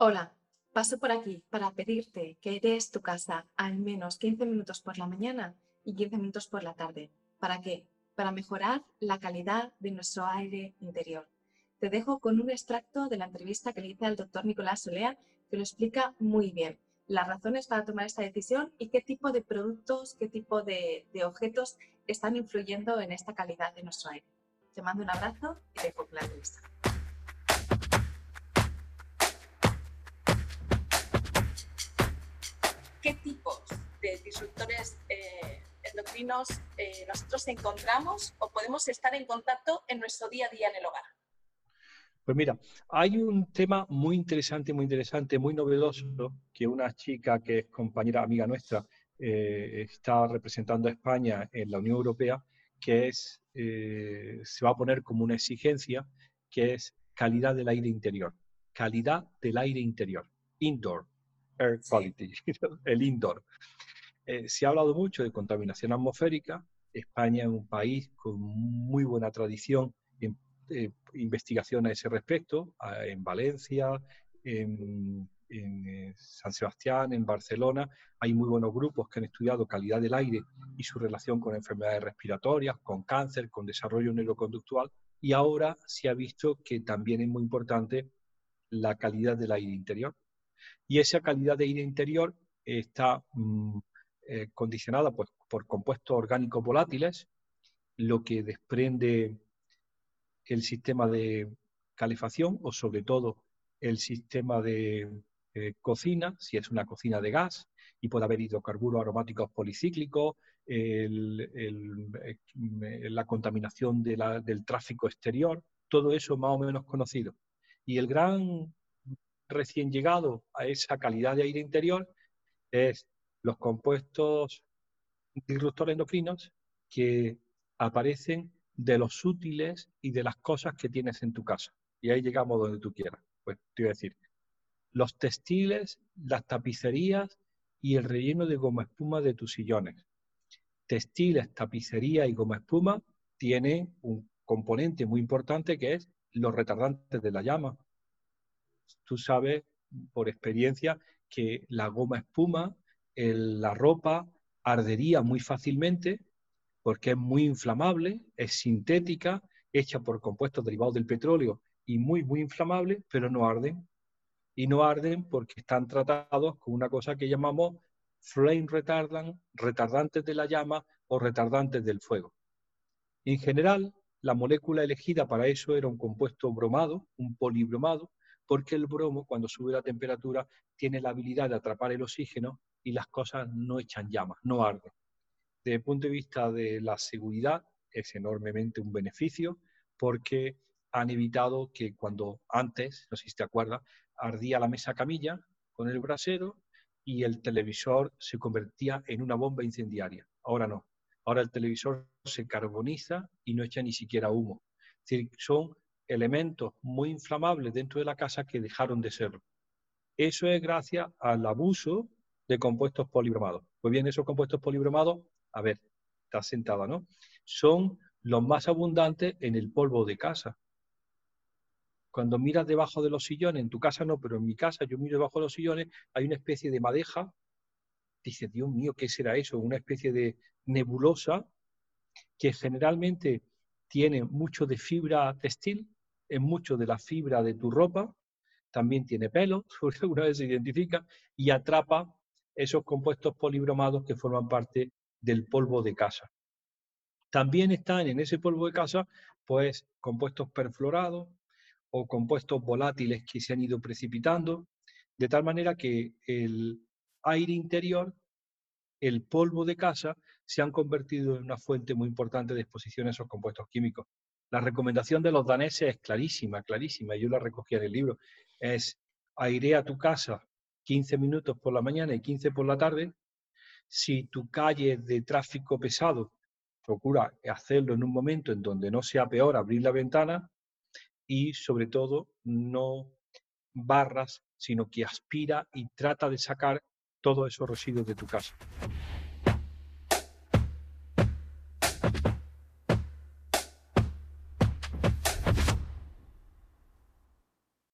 Hola, paso por aquí para pedirte que des tu casa al menos 15 minutos por la mañana y 15 minutos por la tarde. ¿Para qué? Para mejorar la calidad de nuestro aire interior. Te dejo con un extracto de la entrevista que le hice al doctor Nicolás Solea que lo explica muy bien. Las razones para tomar esta decisión y qué tipo de productos, qué tipo de, objetos están influyendo en esta calidad de nuestro aire. Te mando un abrazo y dejo con la entrevista. Eh, nosotros encontramos o podemos estar en contacto en nuestro día a día en el hogar? Pues mira, hay un tema muy interesante, muy interesante, muy novedoso, que una chica que es compañera, amiga nuestra, eh, está representando a España en la Unión Europea, que es, se va a poner como una exigencia, que es calidad del aire interior. Calidad del aire interior, indoor air quality, el indoor. Eh, se ha hablado mucho de contaminación atmosférica. España es un país con muy buena tradición en eh, investigación a ese respecto, en Valencia, en, eh, San Sebastián, en Barcelona. Hay muy buenos grupos que han estudiado calidad del aire y su relación con enfermedades respiratorias, con cáncer, con desarrollo neuroconductual. Y ahora se ha visto que también es muy importante la calidad del aire interior y esa calidad de aire interior está mm, eh, condicionada pues, por compuestos orgánicos volátiles, lo que desprende el sistema de calefacción o sobre todo el sistema de eh, cocina, si es una cocina de gas, y puede haber hidrocarburos aromáticos policíclicos, eh, la contaminación del tráfico exterior, todo eso más o menos conocido. Y el gran recién llegado a esa calidad de aire interior es los compuestos disruptores endocrinos que aparecen de los útiles y de las cosas que tienes en tu casa. Y ahí llegamos donde tú quieras. Pues te voy a decir, los textiles, las tapicerías y el relleno de goma espuma de tus sillones. Textiles, tapicería y goma espuma tienen un componente muy importante que es los retardantes de la llama, tú sabes por experiencia que la goma espuma, la ropa ardería muy fácilmente porque es muy inflamable, es sintética, hecha por compuestos derivados del petróleo y muy, muy inflamable, pero no arden. Y no arden porque están tratados con una cosa que llamamos flame retardant, retardantes de la llama o retardantes del fuego. En general, la molécula elegida para eso era un compuesto bromado, un polibromado, porque el bromo, cuando sube la temperatura, tiene la habilidad de atrapar el oxígeno y las cosas no echan llamas, no arden. Desde el punto de vista de la seguridad, es enormemente un beneficio porque han evitado que cuando antes, no sé si te acuerdas, ardía la mesa camilla con el brasero y el televisor se convertía en una bomba incendiaria. Ahora no. Ahora el televisor se carboniza y no echa ni siquiera humo. Es decir, son elementos muy inflamables dentro de la casa que dejaron de serlo. Eso es gracias al abuso de compuestos polibromados. Pues bien, esos compuestos polibromados, a ver, está sentada, ¿no? Son los más abundantes en el polvo de casa. Cuando miras debajo de los sillones, en tu casa no, pero en mi casa yo miro debajo de los sillones, hay una especie de madeja. Dice, Dios mío, ¿qué será eso? Una especie de nebulosa que generalmente tiene mucho de fibra textil, en mucho de la fibra de tu ropa, también tiene pelo, alguna vez se identifica, y atrapa esos compuestos polibromados que forman parte del polvo de casa. También están en ese polvo de casa, pues, compuestos perfluorados o compuestos volátiles que se han ido precipitando, de tal manera que el aire interior, el polvo de casa, se han convertido en una fuente muy importante de exposición a esos compuestos químicos. La recomendación de los daneses es clarísima, clarísima, yo la recogí en el libro, es airea tu casa 15 minutos por la mañana y 15 por la tarde. Si tu calle es de tráfico pesado, procura hacerlo en un momento en donde no sea peor abrir la ventana y sobre todo no barras, sino que aspira y trata de sacar todos esos residuos de tu casa.